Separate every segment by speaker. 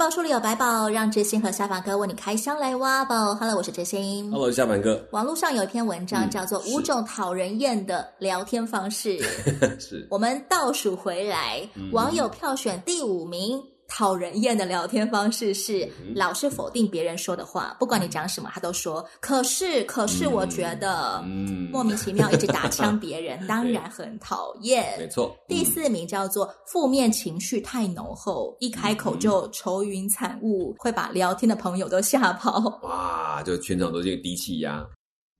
Speaker 1: 宝书里有白宝，让知心和下凡哥为你开箱来挖宝。Hello，我是知心。
Speaker 2: Hello，我是下凡哥。
Speaker 1: 网络上有一篇文章叫做《五种讨人厌的聊天方式》，
Speaker 2: 是
Speaker 1: 我们倒数回来，嗯、网友票选第五名。讨人厌的聊天方式是老是否定别人说的话，不管你讲什么，他都说可是可是，我觉得，嗯，莫名其妙一直打枪别人，当然很讨厌。
Speaker 2: 没错。
Speaker 1: 第四名叫做负面情绪太浓厚，一开口就愁云惨雾，会把聊天的朋友都吓跑。
Speaker 2: 哇，就全场都是低气压。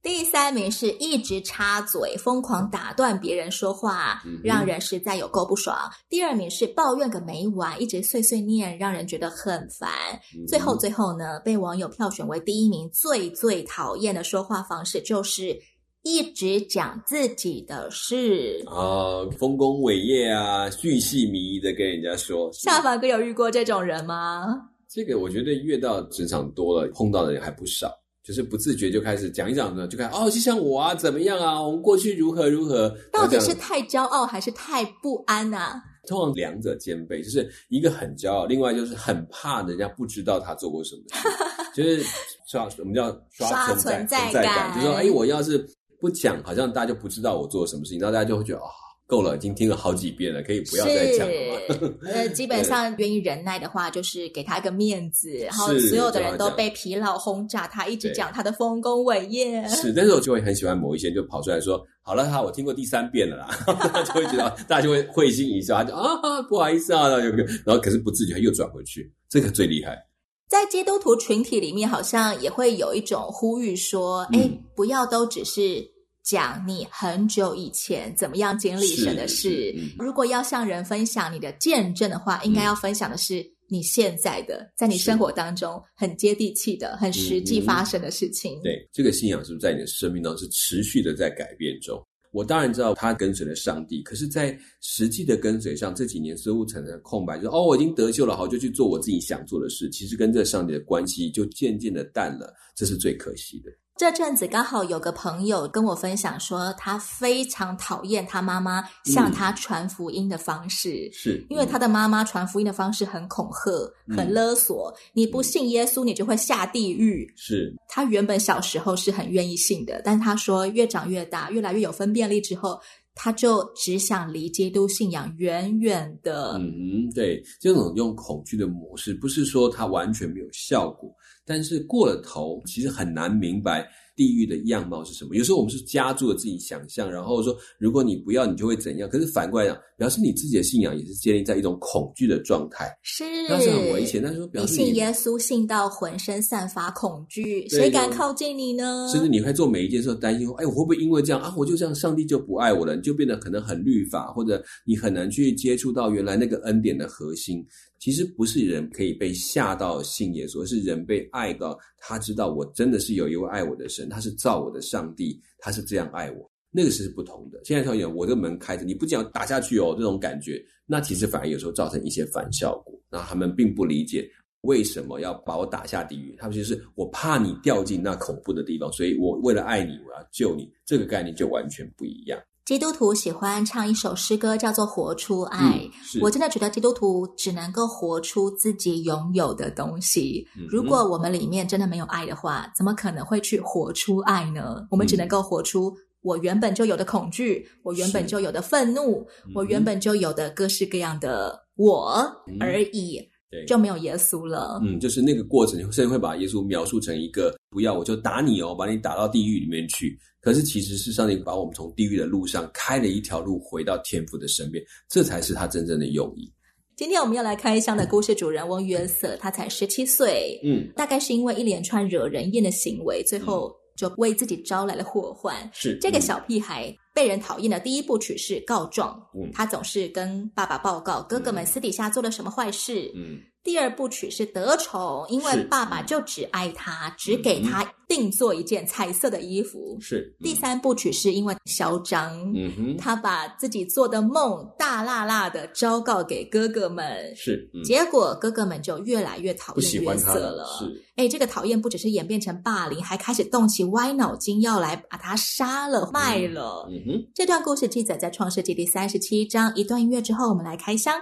Speaker 1: 第三名是一直插嘴、疯狂打断别人说话，让人实在有够不爽。嗯、第二名是抱怨个没完，一直碎碎念，让人觉得很烦。嗯、最后，最后呢，被网友票选为第一名最最讨厌的说话方式，就是一直讲自己的事
Speaker 2: 啊，丰功伟业啊，巨细靡遗的跟人家说。
Speaker 1: 下凡哥有遇过这种人吗？
Speaker 2: 这个我觉得越到职场多了，碰到的人还不少。就是不自觉就开始讲一讲呢，就开始哦，就像我啊，怎么样啊？我们过去如何如何？
Speaker 1: 到底是太骄傲还是太不安啊？
Speaker 2: 通常两者兼备，就是一个很骄傲，另外就是很怕人家不知道他做过什么事，就是刷我们叫刷存在存在感，就是说，哎，我要是不讲，好像大家就不知道我做了什么事情，然后大家就会觉得啊。哦够了，已经听了好几遍了，可以不要再讲了吗？
Speaker 1: 呃，基本上愿意忍耐的话，就是给他一个面子，然后所有的人都被疲劳轰炸，他一直讲他的丰功伟业。
Speaker 2: 是，但是我就会很喜欢某一些人就跑出来说：“好了，哈，我听过第三遍了啦。”他就会觉得大家就会会心一笑，他就啊，不好意思啊？然后可是不自觉又转回去，这个最厉害。
Speaker 1: 在基督徒群体里面，好像也会有一种呼吁说：“哎、嗯，不要都只是。”讲你很久以前怎么样经历神的事。嗯、如果要向人分享你的见证的话，应该要分享的是你现在的，嗯、在你生活当中很接地气的、很实际发生的事情。
Speaker 2: 嗯、对，这个信仰是不是在你的生命当中是持续的在改变中？我当然知道他跟随了上帝，可是，在实际的跟随上，这几年似乎产生空白，就是哦，我已经得救了，好，就去做我自己想做的事。其实跟这上帝的关系就渐渐的淡了，这是最可惜的。
Speaker 1: 这阵子刚好有个朋友跟我分享说，他非常讨厌他妈妈向他传福音的方式，
Speaker 2: 嗯、是
Speaker 1: 因为他的妈妈传福音的方式很恐吓、嗯、很勒索，你不信耶稣，你就会下地狱。
Speaker 2: 是
Speaker 1: 他原本小时候是很愿意信的，但他说越长越大，越来越有分辨力之后，他就只想离基督信仰远远的。
Speaker 2: 嗯，对，这种用恐惧的模式，不是说它完全没有效果。但是过了头，其实很难明白地狱的样貌是什么。有时候我们是加注了自己想象，然后说如果你不要，你就会怎样。可是反过来讲，表示你自己的信仰也是建立在一种恐惧的状态，
Speaker 1: 是，
Speaker 2: 那是很危险。但是说表示你，
Speaker 1: 你信耶稣信到浑身散发恐惧，谁敢靠近你呢？
Speaker 2: 甚至你会做每一件事担心，哎，我会不会因为这样啊，我就这样，上帝就不爱我了？你就变得可能很律法，或者你很难去接触到原来那个恩典的核心。其实不是人可以被吓到信耶稣，而是人被爱到，他知道我真的是有一位爱我的神，他是造我的上帝，他是这样爱我，那个是不同的。现在说有我这个门开着，你不讲打下去哦，这种感觉，那其实反而有时候造成一些反效果。那他们并不理解为什么要把我打下地狱，他们就是我怕你掉进那恐怖的地方，所以我为了爱你，我要救你，这个概念就完全不一样。
Speaker 1: 基督徒喜欢唱一首诗歌，叫做《活出爱》。嗯，我真的觉得基督徒只能够活出自己拥有的东西。嗯，如果我们里面真的没有爱的话，怎么可能会去活出爱呢？我们只能够活出我原本就有的恐惧，我原本就有的愤怒，我原本就有的各式各样的我而已。对，就没有耶稣了。
Speaker 2: 嗯，就是那个过程，甚至会把耶稣描述成一个不要我就打你哦，把你打到地狱里面去。可是其实是上帝把我们从地狱的路上开了一条路，回到天父的身边，这才是他真正的用意。
Speaker 1: 今天我们要来开箱的故事主人翁约瑟，他才十七岁，嗯，大概是因为一连串惹人厌的行为，最后就为自己招来了祸患。是这个小屁孩。被人讨厌的第一部曲是告状。嗯，他总是跟爸爸报告哥哥们私底下做了什么坏事。嗯，第二部曲是得宠，因为爸爸就只爱他，嗯、只给他定做一件彩色的衣服。
Speaker 2: 是。
Speaker 1: 第三部曲是因为嚣张，嗯哼，他把自己做的梦大辣辣的昭告给哥哥们。
Speaker 2: 是。嗯、
Speaker 1: 结果哥哥们就越来越讨厌约瑟了。
Speaker 2: 是。
Speaker 1: 哎，这个讨厌不只是演变成霸凌，还开始动起歪脑筋，要来把他杀了卖了。
Speaker 2: 嗯
Speaker 1: 这段故事记载在创世纪第三十七章。一段音乐之后，我们来开箱。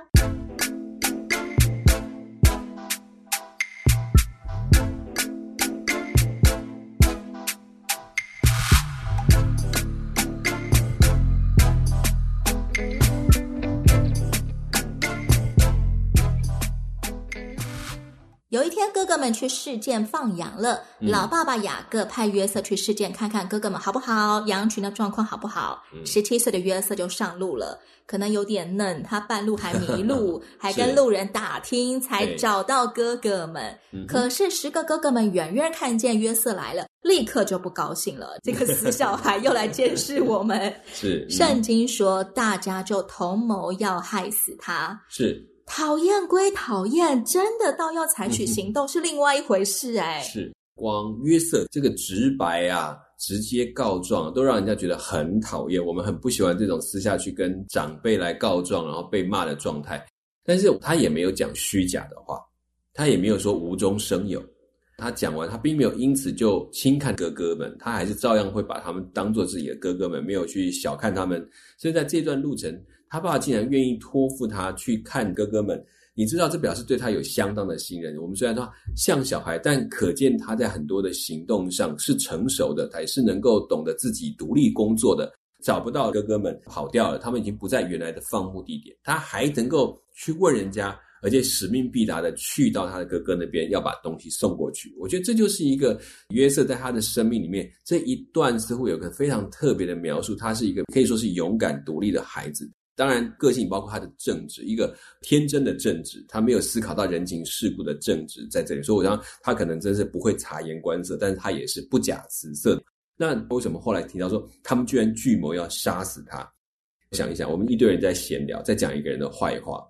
Speaker 1: 有一天，哥哥们去试剑放羊了。嗯、老爸爸雅各派约瑟去试剑，看看哥哥们好不好，羊群的状况好不好。十七、嗯、岁的约瑟就上路了，可能有点嫩，他半路还迷路，还跟路人打听，才找到哥哥们。可是十个哥哥们远远看见约瑟来了，立刻就不高兴了。这个死小孩又来监视我们。
Speaker 2: 是，嗯、
Speaker 1: 圣经说，大家就同谋要害死他。
Speaker 2: 是。
Speaker 1: 讨厌归讨厌，真的到要采取行动是另外一回事哎。
Speaker 2: 是，光约瑟这个直白啊，直接告状，都让人家觉得很讨厌。我们很不喜欢这种私下去跟长辈来告状，然后被骂的状态。但是他也没有讲虚假的话，他也没有说无中生有。他讲完，他并没有因此就轻看哥哥们，他还是照样会把他们当做自己的哥哥们，没有去小看他们。所以在这段路程。他爸爸竟然愿意托付他去看哥哥们，你知道这表示对他有相当的信任。我们虽然说像小孩，但可见他在很多的行动上是成熟的，他也是能够懂得自己独立工作的。找不到哥哥们跑掉了，他们已经不在原来的放牧地点，他还能够去问人家，而且使命必达的去到他的哥哥那边，要把东西送过去。我觉得这就是一个约瑟在他的生命里面这一段似乎有个非常特别的描述，他是一个可以说是勇敢独立的孩子。当然，个性包括他的正直，一个天真的正直，他没有思考到人情世故的正直在这里。所以，我想他可能真是不会察言观色，但是他也是不假辞色。那为什么后来提到说他们居然聚谋要杀死他？想一想，我们一堆人在闲聊，在讲一个人的坏话，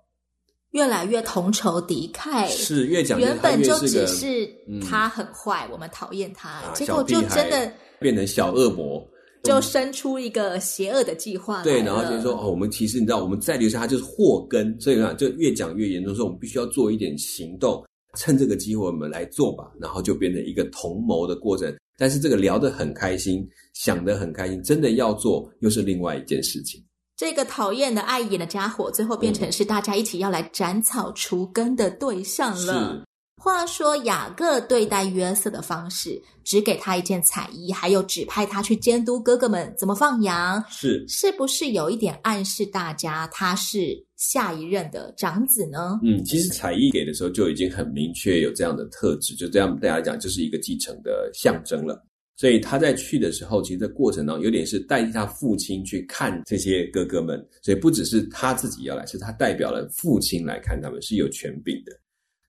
Speaker 1: 越来越同仇敌忾，
Speaker 2: 是越讲
Speaker 1: 原本就只是他很坏，嗯、我们讨厌他，啊、结果就真的
Speaker 2: 变成小恶魔。
Speaker 1: 就生出一个邪恶的计划。
Speaker 2: 对，然后就是说，哦，我们其实你知道，我们再留下他就是祸根，所以呢，就越讲越严重，说我们必须要做一点行动，趁这个机会我们来做吧，然后就变成一个同谋的过程。但是这个聊得很开心，想得很开心，真的要做又是另外一件事情。
Speaker 1: 这个讨厌的碍眼的家伙，最后变成是大家一起要来斩草除根的对象了。是。话说雅各对待约瑟的方式，只给他一件彩衣，还有指派他去监督哥哥们怎么放羊，
Speaker 2: 是
Speaker 1: 是不是有一点暗示大家他是下一任的长子呢？
Speaker 2: 嗯，其实彩衣给的时候就已经很明确有这样的特质，就这样大家来讲就是一个继承的象征了。所以他在去的时候，其实这过程当中有点是代替他父亲去看这些哥哥们，所以不只是他自己要来，是他代表了父亲来看他们，是有权柄的。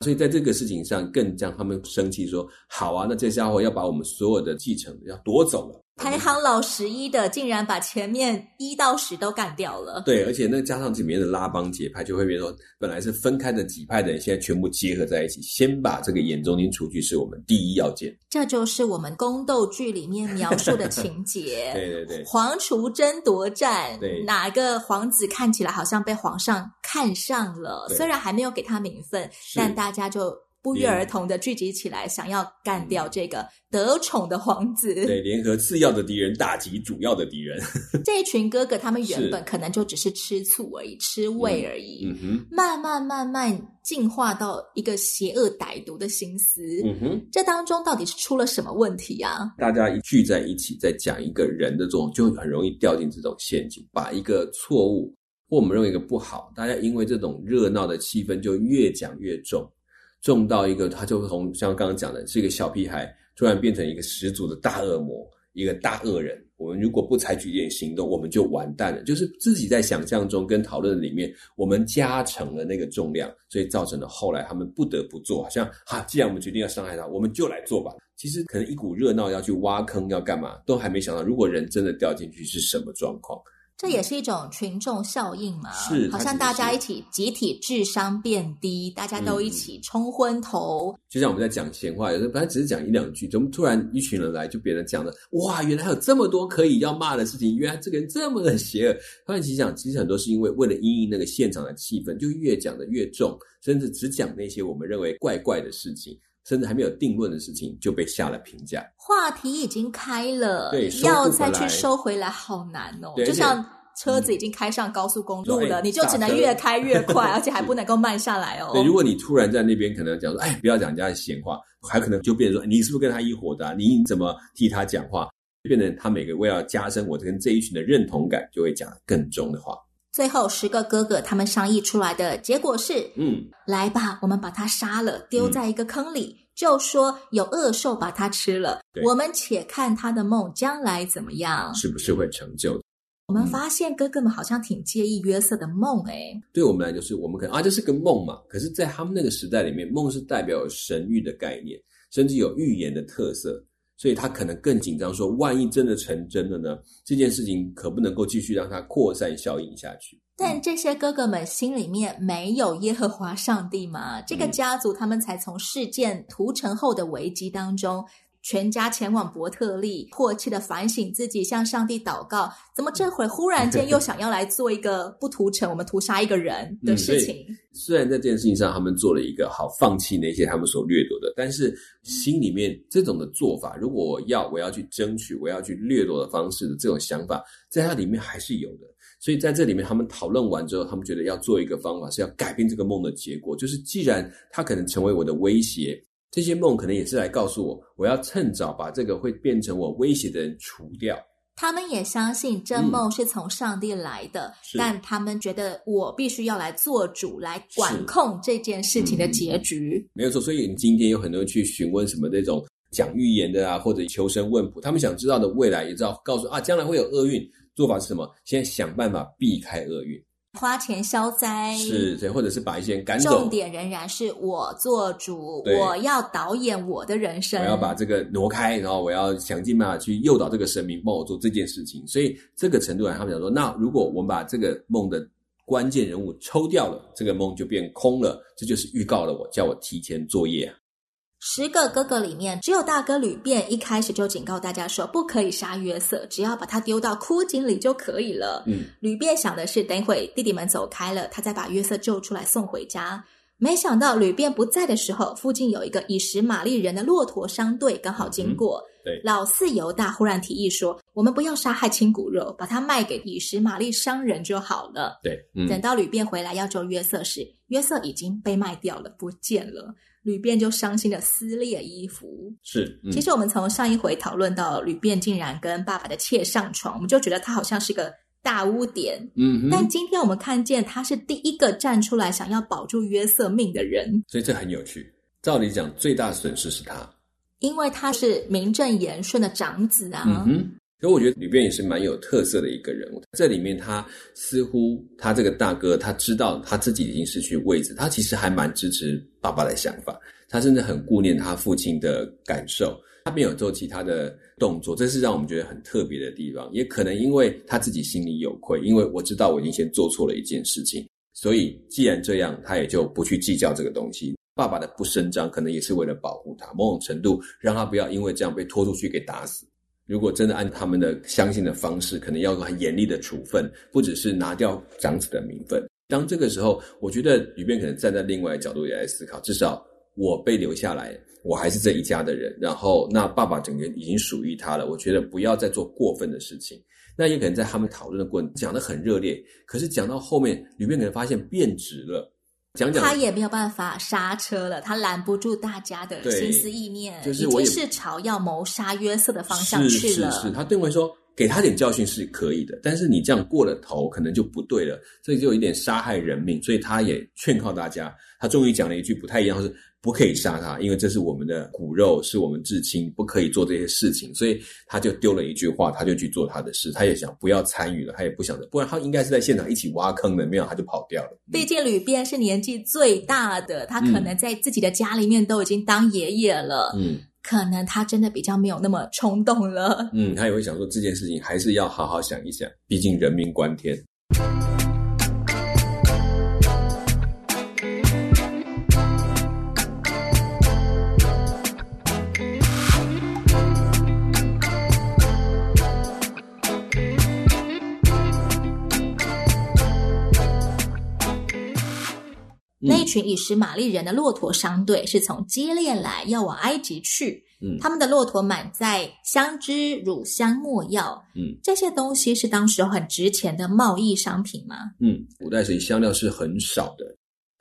Speaker 2: 所以在这个事情上，更让他们生气，说：“好啊，那这家伙要把我们所有的继承要夺走了。”
Speaker 1: 排行老十一的，竟然把前面一到十都干掉了。
Speaker 2: 对，而且那加上里面的拉帮结派，就会变成，本来是分开的几派的人，现在全部结合在一起，先把这个眼中钉除去，是我们第一要件。
Speaker 1: 这就是我们宫斗剧里面描述的情节。
Speaker 2: 对 对对，
Speaker 1: 皇储争夺战，
Speaker 2: 对，
Speaker 1: 哪个皇子看起来好像被皇上看上了？虽然还没有给他名分，但大家就。不约而同的聚集起来，想要干掉这个得宠的皇子。
Speaker 2: 对，联合次要的敌人，打击主要的敌人。
Speaker 1: 这一群哥哥，他们原本可能就只是吃醋而已，吃味而已。
Speaker 2: 嗯哼，
Speaker 1: 慢慢慢慢进化到一个邪恶歹毒的心思。
Speaker 2: 嗯哼，
Speaker 1: 这当中到底是出了什么问题啊？
Speaker 2: 大家一聚在一起，在讲一个人的这种，就很容易掉进这种陷阱，把一个错误或我们认为一个不好，大家因为这种热闹的气氛，就越讲越重。重到一个，他就从像刚刚讲的，是一个小屁孩，突然变成一个十足的大恶魔，一个大恶人。我们如果不采取一点行动，我们就完蛋了。就是自己在想象中跟讨论里面，我们加成了那个重量，所以造成了后来他们不得不做。好像哈，既然我们决定要伤害他，我们就来做吧。其实可能一股热闹要去挖坑要干嘛，都还没想到，如果人真的掉进去是什么状况。
Speaker 1: 这也是一种群众效应嘛？
Speaker 2: 是，
Speaker 1: 好像大家一起集体智商变低，大家都一起冲昏头。
Speaker 2: 就像我们在讲闲话，有时候本来只是讲一两句，怎么突然一群人来，就别人讲的，哇，原来还有这么多可以要骂的事情，原来这个人这么的邪恶。突然其实讲，其实很多是因为为了因应那个现场的气氛，就越讲的越重，甚至只讲那些我们认为怪怪的事情。甚至还没有定论的事情就被下了评价，
Speaker 1: 话题已经开了，
Speaker 2: 对，
Speaker 1: 要再去收回来好难哦。就像车子已经开上高速公路了，嗯、你就只能越开越快，而且还不能够慢下来哦。
Speaker 2: 对，如果你突然在那边可能讲说，哎，不要讲人家的闲话，还可能就变成说，你是不是跟他一伙的、啊？你怎么替他讲话？变成他每个为了加深我跟这一群的认同感，就会讲更重的话。
Speaker 1: 最后十个哥哥他们商议出来的结果是，
Speaker 2: 嗯，
Speaker 1: 来吧，我们把他杀了，丢在一个坑里，嗯、就说有恶兽把他吃了。我们且看他的梦将来怎么样，
Speaker 2: 是不是会成就？
Speaker 1: 我们发现哥哥们好像挺介意约瑟的梦，诶
Speaker 2: 对我们来就是我们可能啊，这是个梦嘛。可是，在他们那个时代里面，梦是代表神域的概念，甚至有预言的特色。所以他可能更紧张，说万一真的成真了呢？这件事情可不能够继续让它扩散效应下去。
Speaker 1: 但这些哥哥们心里面没有耶和华上帝吗？这个家族他们才从事件屠城后的危机当中。全家前往伯特利，迫切的反省自己，向上帝祷告。怎么这会忽然间又想要来做一个不屠城，我们屠杀一个人的事情？
Speaker 2: 嗯，虽然在这件事情上，他们做了一个好放弃那些他们所掠夺的，但是心里面这种的做法，如果我要我要去争取，我要去掠夺的方式的这种想法，在他里面还是有的。所以在这里面，他们讨论完之后，他们觉得要做一个方法，是要改变这个梦的结果，就是既然他可能成为我的威胁。这些梦可能也是来告诉我，我要趁早把这个会变成我威胁的人除掉。
Speaker 1: 他们也相信这梦是从上帝来的，嗯、但他们觉得我必须要来做主，来管控这件事情的结局。
Speaker 2: 嗯、没有错，所以你今天有很多人去询问什么那种讲预言的啊，或者求神问卜，他们想知道的未来，也知道告诉啊，将来会有厄运，做法是什么？现在想办法避开厄运。
Speaker 1: 花钱消灾
Speaker 2: 是对，或者是把一些人赶走。
Speaker 1: 重点仍然是我做主，我要导演我的人生。
Speaker 2: 我要把这个挪开，然后我要想尽办法去诱导这个神明帮我做这件事情。所以这个程度来，他们讲说，那如果我们把这个梦的关键人物抽掉了，这个梦就变空了。这就是预告了我，叫我提前作业。
Speaker 1: 十个哥哥里面，只有大哥吕便一开始就警告大家说，不可以杀约瑟，只要把他丢到枯井里就可以了。
Speaker 2: 嗯，
Speaker 1: 吕便想的是，等会弟弟们走开了，他再把约瑟救出来送回家。没想到吕便不在的时候，附近有一个以实玛利人的骆驼商队刚好经过。
Speaker 2: 嗯、对，
Speaker 1: 老四犹大忽然提议说，我们不要杀害亲骨肉，把它卖给以实玛利商人就好了。
Speaker 2: 对，嗯、
Speaker 1: 等到吕便回来要救约瑟时，约瑟已经被卖掉了，不见了。吕便就伤心的撕裂衣服。
Speaker 2: 是，嗯、
Speaker 1: 其实我们从上一回讨论到吕便竟然跟爸爸的妾上床，我们就觉得他好像是个大污点。
Speaker 2: 嗯，
Speaker 1: 但今天我们看见他是第一个站出来想要保住约瑟命的人，
Speaker 2: 所以这很有趣。照理讲，最大损失是他，
Speaker 1: 因为他是名正言顺的长子啊。
Speaker 2: 嗯哼。所以我觉得吕便也是蛮有特色的一个人物。这里面他似乎他这个大哥，他知道他自己已经失去位置，他其实还蛮支持爸爸的想法，他甚至很顾念他父亲的感受，他没有做其他的动作，这是让我们觉得很特别的地方。也可能因为他自己心里有愧，因为我知道我已经先做错了一件事情，所以既然这样，他也就不去计较这个东西。爸爸的不声张，可能也是为了保护他，某种程度让他不要因为这样被拖出去给打死。如果真的按他们的相信的方式，可能要很严厉的处分，不只是拿掉长子的名分。当这个时候，我觉得吕便可能站在另外一角度也来思考，至少我被留下来，我还是这一家的人。然后，那爸爸整个已经属于他了。我觉得不要再做过分的事情。那也可能在他们讨论的过程讲得很热烈，可是讲到后面，里面可能发现变质了。讲讲
Speaker 1: 他也没有办法刹车了，他拦不住大家的心思意念，
Speaker 2: 就是
Speaker 1: 已经是朝要谋杀约瑟的方向去了。
Speaker 2: 是是是，他认为说给他点教训是可以的，但是你这样过了头，可能就不对了，所以就有一点杀害人命。所以他也劝告大家，他终于讲了一句不太一样，是。不可以杀他，因为这是我们的骨肉，是我们至亲，不可以做这些事情。所以他就丢了一句话，他就去做他的事。他也想不要参与了，他也不想着，不然他应该是在现场一起挖坑的，没有他就跑掉了。
Speaker 1: 毕竟吕便是年纪最大的，他可能在自己的家里面都已经当爷爷了。
Speaker 2: 嗯。
Speaker 1: 可能他真的比较没有那么冲动了。
Speaker 2: 嗯，他也会想说这件事情还是要好好想一想，毕竟人命关天。
Speaker 1: 群以实玛利人的骆驼商队是从基列来，要往埃及去。嗯，他们的骆驼满载香脂、乳香、没药。嗯，这些东西是当时很值钱的贸易商品吗？
Speaker 2: 嗯，古代时香料是很少的，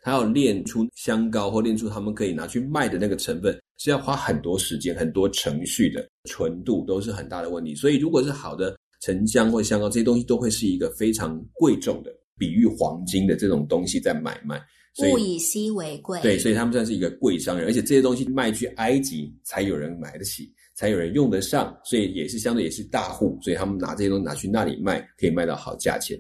Speaker 2: 他要炼出香膏或炼出他们可以拿去卖的那个成分，是要花很多时间、很多程序的，纯度都是很大的问题。所以，如果是好的沉香或香膏，这些东西都会是一个非常贵重的，比喻黄金的这种东西在买卖。
Speaker 1: 物以稀为贵，
Speaker 2: 对，所以他们算是一个贵商人，而且这些东西卖去埃及才有人买得起，才有人用得上，所以也是相对也是大户，所以他们拿这些东西拿去那里卖，可以卖到好价钱。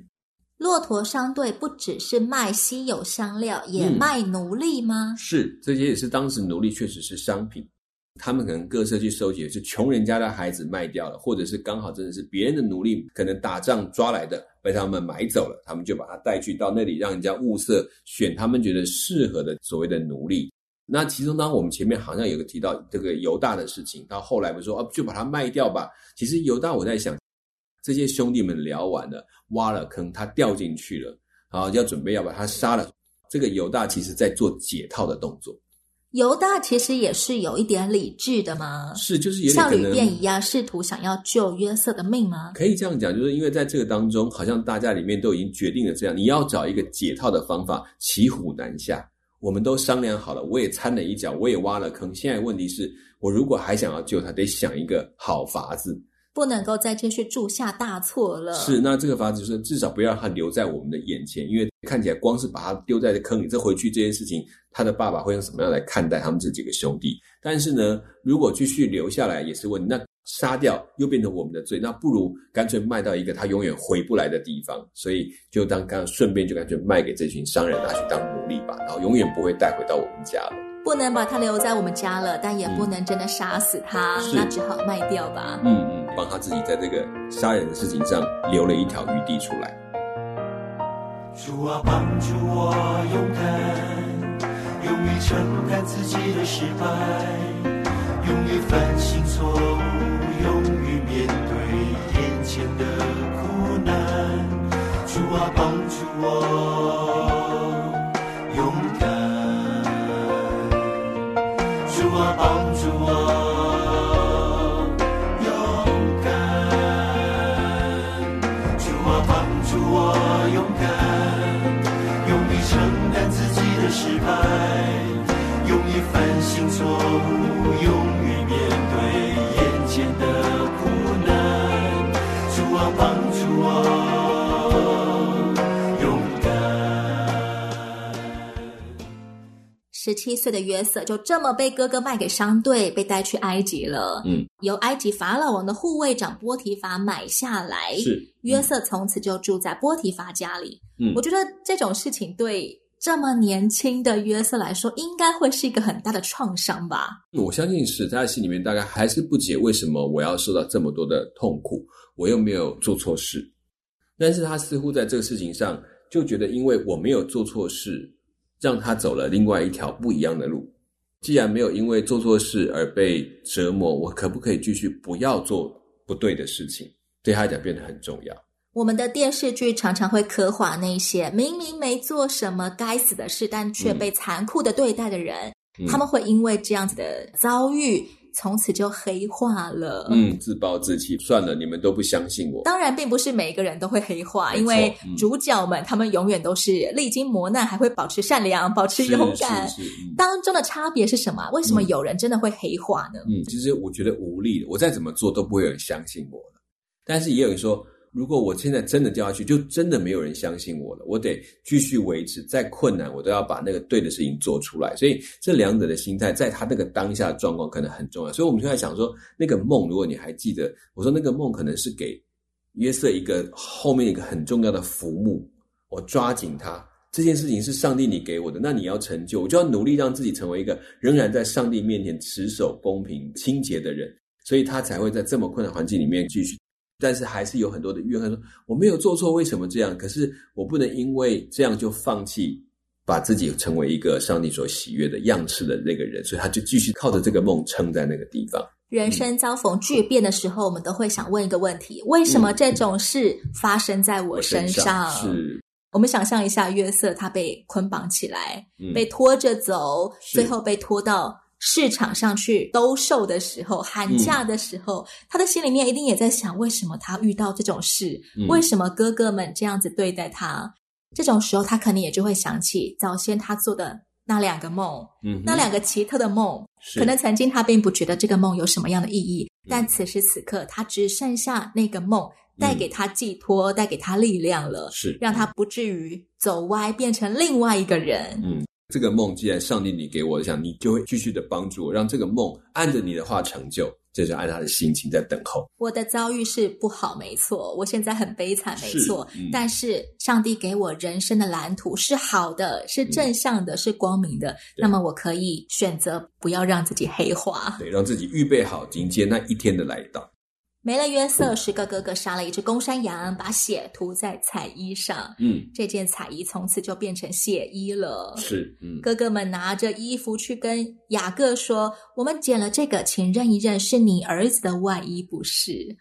Speaker 1: 骆驼商队不只是卖稀有香料，也卖奴隶吗？
Speaker 2: 嗯，是，这些也是当时奴隶确实是商品。他们可能各色去收集，是穷人家的孩子卖掉了，或者是刚好真的是别人的奴隶，可能打仗抓来的，被他们买走了，他们就把他带去到那里，让人家物色，选他们觉得适合的所谓的奴隶。那其中，当我们前面好像有个提到这个犹大的事情，到后来不是说啊，就把它卖掉吧。其实犹大，我在想，这些兄弟们聊完了，挖了坑，他掉进去了，然后要准备要把他杀了。这个犹大其实在做解套的动作。
Speaker 1: 犹大其实也是有一点理智的嘛？
Speaker 2: 是，就是有点
Speaker 1: 像旅店一样，试图想要救约瑟的命吗？
Speaker 2: 可以这样讲，就是因为在这个当中，好像大家里面都已经决定了这样，你要找一个解套的方法，骑虎难下。我们都商量好了，我也掺了一脚，我也挖了坑。现在问题是我如果还想要救他，得想一个好法子。
Speaker 1: 不能够再继续铸下大错了。
Speaker 2: 是，那这个法子就是至少不要让他留在我们的眼前，因为看起来光是把他丢在这坑里，这回去这件事情，他的爸爸会用什么样来看待他们这几个兄弟？但是呢，如果继续留下来也是问题，那杀掉又变成我们的罪，那不如干脆卖到一个他永远回不来的地方，所以就当刚顺便就干脆卖给这群商人拿去当奴隶吧，然后永远不会带回到我们家了。
Speaker 1: 不能把他留在我们家了，但也不能真的杀死他，嗯、那只好卖掉吧。
Speaker 2: 嗯嗯，帮他自己在这个杀人的事情上留了一条余地出来。主啊，帮助我勇敢，勇于承担自己的失败，勇于反省错误，勇于面对眼前的苦难。主啊，帮助我。
Speaker 1: 十七岁的约瑟就这么被哥哥卖给商队，被带去埃及了。嗯，由埃及法老王的护卫长波提法买下来。是，嗯、约瑟从此就住在波提法家里。嗯，我觉得这种事情对这么年轻的约瑟来说，应该会是一个很大的创伤吧。
Speaker 2: 我相信是，他心里面大概还是不解为什么我要受到这么多的痛苦，我又没有做错事。但是他似乎在这个事情上就觉得，因为我没有做错事。让他走了另外一条不一样的路。既然没有因为做错事而被折磨，我可不可以继续不要做不对的事情？对他来讲变得很重要。
Speaker 1: 我们的电视剧常常会刻画那些明明没做什么该死的事，但却被残酷的对待的人，嗯，他们会因为这样子的遭遇。从此就黑化了。
Speaker 2: 嗯，自暴自弃。算了，你们都不相信我。
Speaker 1: 当然，并不是每一个人都会黑化，因为主角们、嗯、他们永远都是历经磨难，还会保持善良、保持勇敢。当中的差别是什么？为什么有人真的会黑化呢？
Speaker 2: 嗯，其实我觉得无力的，我再怎么做都不会有人相信我了。但是也有人说。如果我现在真的掉下去，就真的没有人相信我了。我得继续维持，再困难我都要把那个对的事情做出来。所以这两者的心态，在他那个当下的状况可能很重要。所以我们就在想说，那个梦，如果你还记得，我说那个梦可能是给约瑟一个后面一个很重要的浮木，我抓紧它，这件事情是上帝你给我的，那你要成就，我就要努力让自己成为一个仍然在上帝面前持守公平、清洁的人，所以他才会在这么困难环境里面继续。但是还是有很多的怨恨，说我没有做错，为什么这样？可是我不能因为这样就放弃，把自己成为一个上帝所喜悦的样式的那个人，所以他就继续靠着这个梦撑在那个地方。
Speaker 1: 人生遭逢巨变的时候，我们都会想问一个问题：为什么这种事发生在我身上？
Speaker 2: 嗯、身上是，
Speaker 1: 我们想象一下，约瑟他被捆绑起来，
Speaker 2: 嗯、
Speaker 1: 被拖着走，最后被拖到市场上去兜售的时候，喊价的时候，嗯、他的心里面一定也在想：为什么他遇到这种事？
Speaker 2: 嗯、
Speaker 1: 为什么哥哥们这样子对待他？这种时候，他可能也就会想起早先他做的。那两个梦，
Speaker 2: 嗯，
Speaker 1: 那两个奇特的
Speaker 2: 梦，
Speaker 1: 可能曾经他并不觉得这个梦有什么样的意义，
Speaker 2: 嗯、
Speaker 1: 但此时此刻，他只剩下那个梦带给他寄托，嗯、带给他力量了，
Speaker 2: 是
Speaker 1: 让他不至于走歪，变成另外一个人。
Speaker 2: 嗯，这个梦既然上帝你给我，想你就会继续的帮助我，让这个梦按着你的话成就。这就按他的心情在等候。
Speaker 1: 我的遭遇是不好，没错，我现在很悲惨，没错。
Speaker 2: 嗯、
Speaker 1: 但是上帝给我人生的蓝图是好的，是正向的，嗯、是光明的。那么我可以选择不要让自己黑化，
Speaker 2: 对，让自己预备好迎接那一天的来到。
Speaker 1: 没了约瑟，十个哥哥杀了一只公山羊，把血涂在彩衣上。
Speaker 2: 嗯，
Speaker 1: 这件彩衣从此就变成血衣了。
Speaker 2: 是，嗯，
Speaker 1: 哥哥们拿着衣服去跟雅各说：“我们捡了这个，请认一认，是你儿子的外衣，不是。”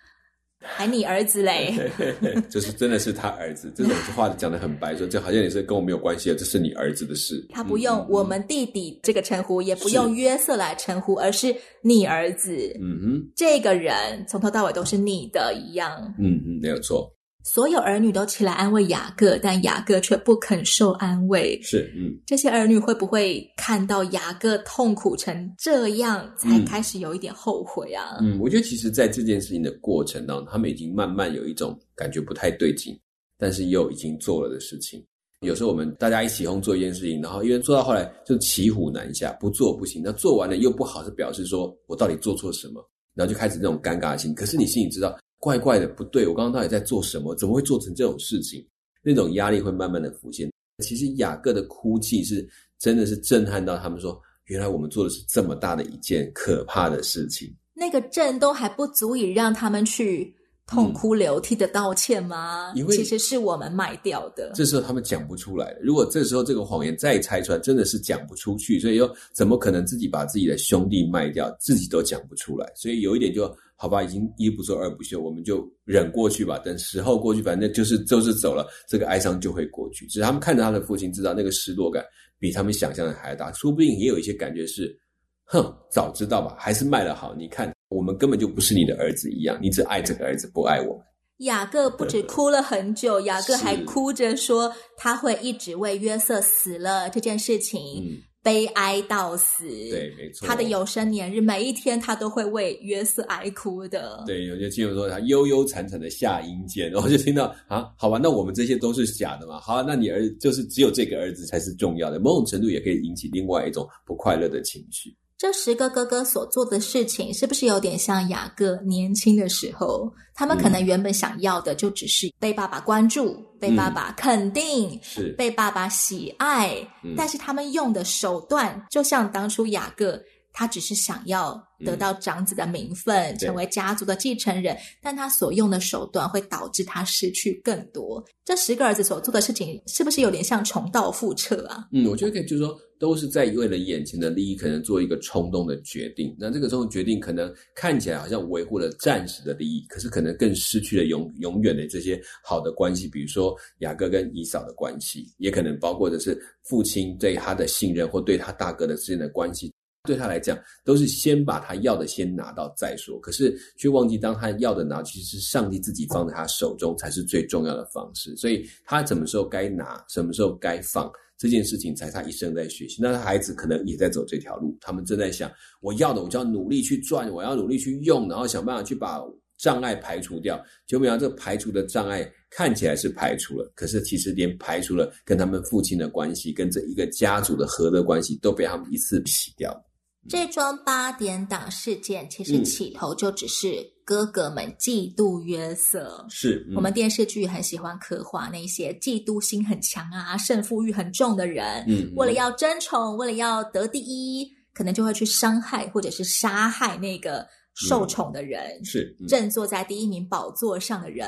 Speaker 1: 还你儿子嘞？
Speaker 2: 就是真的是他儿子，这种 话讲得很白，说这好像也是跟我没有关系的，这是你儿子的事。
Speaker 1: 他不用我们弟弟这个称呼，嗯、也不用约瑟来称呼，是而是你儿子。
Speaker 2: 嗯哼，
Speaker 1: 这个人从头到尾都是你的一样。
Speaker 2: 嗯嗯，没有错。
Speaker 1: 所有儿女都起来安慰雅各，但雅各却不肯受安慰。
Speaker 2: 是，嗯，
Speaker 1: 这些儿女会不会看到雅各痛苦成这样，才开始有一点后悔啊？
Speaker 2: 嗯，我觉得其实，在这件事情的过程当中，他们已经慢慢有一种感觉不太对劲，但是又已经做了的事情。有时候我们大家一起哄做一件事情，然后因为做到后来就骑虎难下，不做不行。那做完了又不好，是表示说我到底做错什么？然后就开始那种尴尬的心。可是你心里知道。怪怪的，不对，我刚刚到底在做什么？怎么会做成这种事情？那种压力会慢慢的浮现。其实雅各的哭泣是真的是震撼到他们说，原来我们做的是这么大的一件可怕的事情。
Speaker 1: 那个震动还不足以让他们去痛哭流涕的道歉吗？因为其实是我们卖掉的。
Speaker 2: 这时候他们讲不出来的。如果这时候这个谎言再拆穿，真的是讲不出去。所以又怎么可能自己把自己的兄弟卖掉，自己都讲不出来？所以有一点就。好吧，已经一不做二不休，我们就忍过去吧。等时候过去，反正就是就是走了，这个哀伤就会过去。只是他们看着他的父亲，知道那个失落感比他们想象的还大，说不定也有一些感觉是，哼，早知道吧，还是卖了好。你看，我们根本就不是你的儿子一样，你只爱这个儿子，不爱我们。
Speaker 1: 雅各不止哭了很久，雅各还哭着
Speaker 2: 说，
Speaker 1: 他会一直为约瑟死了这件事情。
Speaker 2: 嗯
Speaker 1: 悲哀到死，
Speaker 2: 对，没错。
Speaker 1: 他的有生年日，每一天他都会为约瑟哀哭的。
Speaker 2: 对，有些亲友说他悠悠惨惨的下阴间，然后就听到啊，好吧，那我们这些都是假的嘛？好啊，那你儿子就是只有这个儿子才是重要的，某种程度也可以引起另外一种不快乐的情绪。
Speaker 1: 这十个哥哥所做的事情，是不是有点像雅各年轻的时候？他们可能原本想要的，就只是被爸爸关注、嗯、被爸爸肯定、
Speaker 2: 是
Speaker 1: 被爸爸喜爱。
Speaker 2: 嗯、
Speaker 1: 但是他们用的手段，就像当初雅各，他只是想要得到长子的名分，嗯、成为家族的继承人。但他所用的手段，会导致他失去更多。这十个儿子所做的事情，是不是有点像重蹈覆辙啊？
Speaker 2: 嗯，我觉得可以，就是说。都是在为了眼前的利益，可能做一个冲动的决定。那这个冲动决定，可能看起来好像维护了暂时的利益，可是可能更失去了永永远的这些好的关系。比如说雅各跟以扫的关系，也可能包括的是父亲对他的信任，或对他大哥的之间的关系。对他来讲，都是先把他要的先拿到再说。可是却忘记，当他要的拿，其实是上帝自己放在他手中才是最重要的方式。所以他什么时候该拿，什么时候该放。这件事情才他一生在学习，那孩子可能也在走这条路。他们正在想，我要的我就要努力去赚，我要努力去用，然后想办法去把障碍排除掉。就没想到这排除的障碍看起来是排除了，可是其实连排除了跟他们父亲的关系，跟这一个家族的和的关系，都被他们一次洗掉。
Speaker 1: 这桩八点档事件其实起头就只是哥哥们嫉妒约瑟。
Speaker 2: 是，嗯、
Speaker 1: 我们电视剧很喜欢刻画那些嫉妒心很强啊、胜负欲很重的人。嗯，为了要争宠，为了要得第一，可能就会去伤害或者是杀害那个受宠的人。
Speaker 2: 嗯、是，
Speaker 1: 正、嗯、坐在第一名宝座上的人。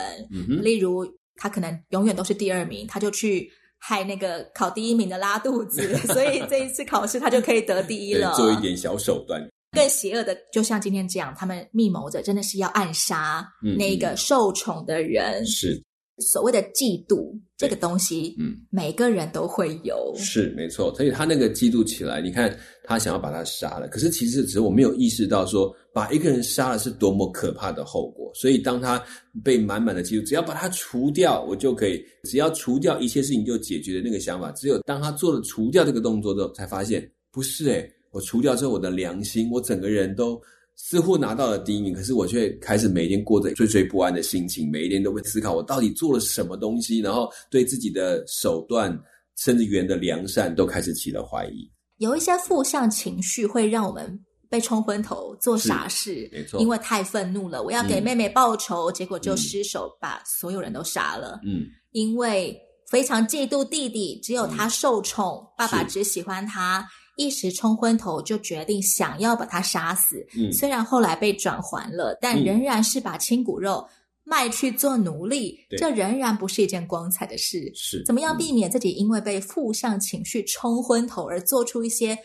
Speaker 1: 例如他可能永远都是第二名，他就去。害那个考第一名的拉肚子，所以这一次考试他就可以得第一了。
Speaker 2: 做一点小手段。
Speaker 1: 更邪恶的，就像今天这样，他们密谋着，真的是要暗杀那个受宠的人。
Speaker 2: 嗯、是
Speaker 1: 所谓的嫉妒这个东西，嗯，每个人都会有。
Speaker 2: 是没错，所以他那个嫉妒起来，你看他想要把他杀了，可是其实只是我没有意识到说。把一个人杀了是多么可怕的后果，所以当他被满满的嫉妒，只要把他除掉，我就可以，只要除掉一切事情就解决的那个想法，只有当他做了除掉这个动作之后，才发现不是诶，我除掉之后，我的良心，我整个人都似乎拿到了第一名，可是我却开始每天过着惴惴不安的心情，每一天都会思考我到底做了什么东西，然后对自己的手段甚至原的良善都开始起了怀疑。
Speaker 1: 有一些负向情绪会让我们。被冲昏头做傻事，
Speaker 2: 没错，
Speaker 1: 因为太愤怒了，我要给妹妹报仇，嗯、结果就失手把所有人都杀了。
Speaker 2: 嗯，
Speaker 1: 因为非常嫉妒弟弟，只有他受宠，嗯、爸爸只喜欢他，一时冲昏头就决定想要把他杀死。
Speaker 2: 嗯，
Speaker 1: 虽然后来被转还了，但仍然是把亲骨肉卖去做奴隶，嗯、这仍然不是一件光彩的事。
Speaker 2: 是，
Speaker 1: 怎么样避免自己因为被负向情绪冲昏头而做出一些？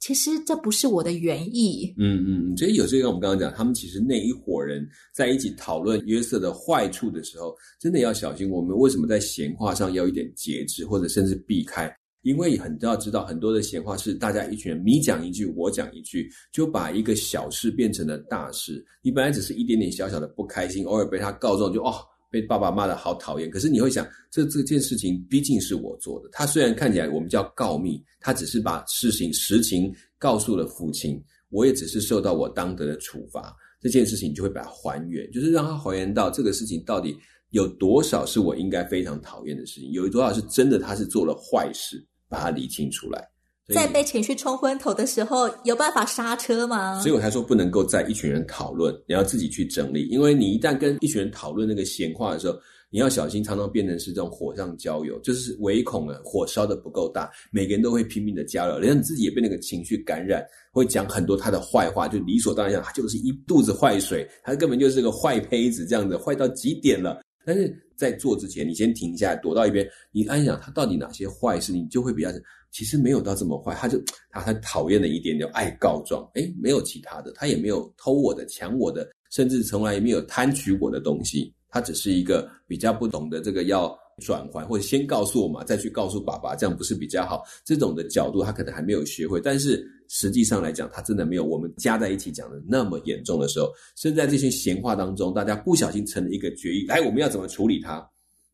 Speaker 1: 其实这不是我的原意。
Speaker 2: 嗯嗯，所以有时候我们刚刚讲，他们其实那一伙人在一起讨论约瑟的坏处的时候，真的要小心。我们为什么在闲话上要一点节制，或者甚至避开？因为很都要知道，很多的闲话是大家一群人，你讲一句，我讲一句，就把一个小事变成了大事。你本来只是一点点小小的不开心，偶尔被他告状，就哦。被爸爸骂得好讨厌，可是你会想，这这件事情毕竟是我做的。他虽然看起来我们叫告密，他只是把事情实情告诉了父亲，我也只是受到我当得的处罚。这件事情就会把它还原，就是让他还原到这个事情到底有多少是我应该非常讨厌的事情，有多少是真的他是做了坏事，把它理清出来。
Speaker 1: 在被情绪冲昏头的时候，有办法刹车吗？
Speaker 2: 所以我才说不能够在一群人讨论，你要自己去整理。因为你一旦跟一群人讨论那个闲话的时候，你要小心，常常变成是这种火上浇油，就是唯恐了火烧的不够大，每个人都会拼命的加热，连你自己也被那个情绪感染，会讲很多他的坏话，就理所当然讲他就是一肚子坏水，他根本就是个坏胚子，这样子坏到极点了。但是在做之前，你先停下来，躲到一边，你安想他到底哪些坏事，你就会比较。其实没有到这么坏，他就他他讨厌的一点就爱告状，哎，没有其他的，他也没有偷我的、抢我的，甚至从来也没有贪取我的东西，他只是一个比较不懂得这个要转还，或者先告诉我嘛，再去告诉爸爸，这样不是比较好？这种的角度他可能还没有学会，但是实际上来讲，他真的没有我们加在一起讲的那么严重的时候，甚至在这些闲话当中，大家不小心成了一个决议，来，我们要怎么处理他？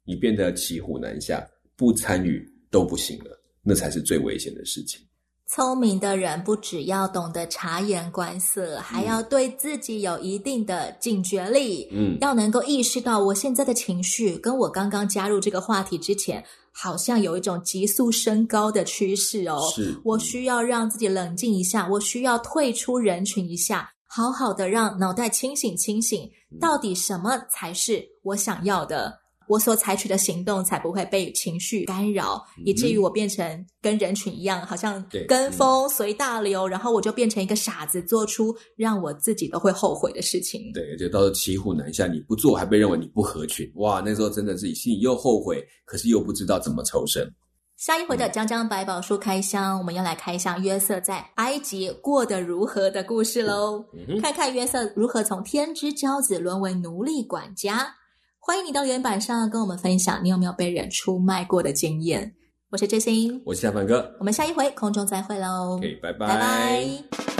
Speaker 2: 你变得骑虎难下，不参与都不行了。那才是最危险的事情。
Speaker 1: 聪明的人不只要懂得察言观色，还要对自己有一定的警觉力。
Speaker 2: 嗯，
Speaker 1: 要能够意识到我现在的情绪跟我刚刚加入这个话题之前，好像有一种急速升高的趋势哦。
Speaker 2: 是，
Speaker 1: 我需要让自己冷静一下，我需要退出人群一下，好好的让脑袋清醒清醒，到底什么才是我想要的？我所采取的行动才不会被情绪干扰，嗯、以至于我变成跟人群一样，好像跟风随大流，然后我就变成一个傻子，做出让我自己都会后悔的事情。
Speaker 2: 对，就到时候骑虎难下，你不做还被认为你不合群，哇，那时候真的自己心里又后悔，可是又不知道怎么抽身。
Speaker 1: 下一回的江江百宝书开箱，嗯、我们要来开箱约瑟在埃及过得如何的故事喽，看看约瑟如何从天之骄子沦为奴隶管家。欢迎你到原版上跟我们分享，你有没有被人出卖过的经验？我是追星，
Speaker 2: 我是夏凡哥，
Speaker 1: 我们下一回空中再会喽。
Speaker 2: OK，拜拜。
Speaker 1: 拜拜。